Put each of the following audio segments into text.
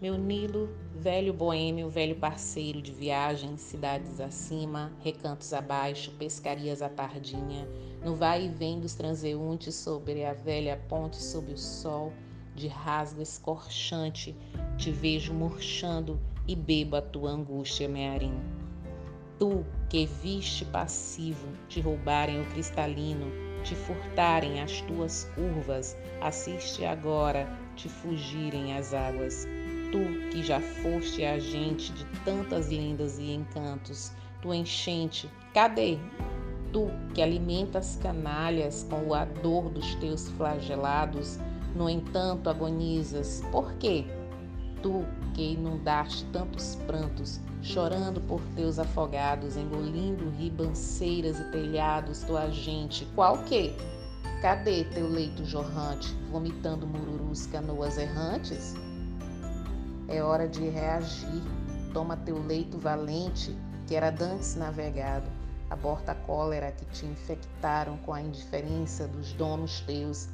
Meu Nilo, velho boêmio, velho parceiro de viagem, cidades acima, recantos abaixo, pescarias à tardinha, no vai e vem dos transeuntes sobre a velha ponte sob o sol, de rasgo escorchante, te vejo murchando e bebo a tua angústia, mearim. Tu, que viste passivo, te roubarem o cristalino, te furtarem as tuas curvas, assiste agora te fugirem as águas Tu que já foste agente de tantas lendas e encantos, tu enchente, cadê? Tu que alimentas canalhas com o ador dos teus flagelados, no entanto agonizas, por quê? Tu que inundaste tantos prantos, chorando por teus afogados, engolindo ribanceiras e telhados, tua gente, qual que? Cadê teu leito jorrante, vomitando mururus canoas errantes? É hora de reagir. Toma teu leito valente, que era dantes navegado. Aborta a cólera que te infectaram com a indiferença dos donos teus.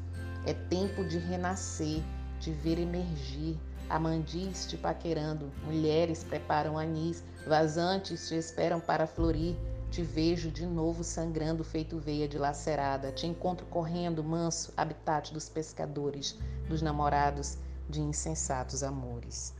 É tempo de renascer, de ver emergir. Amandis te paquerando, mulheres preparam anis, vazantes te esperam para florir. Te vejo de novo sangrando, feito veia dilacerada. Te encontro correndo, manso, habitat dos pescadores, dos namorados de insensatos amores.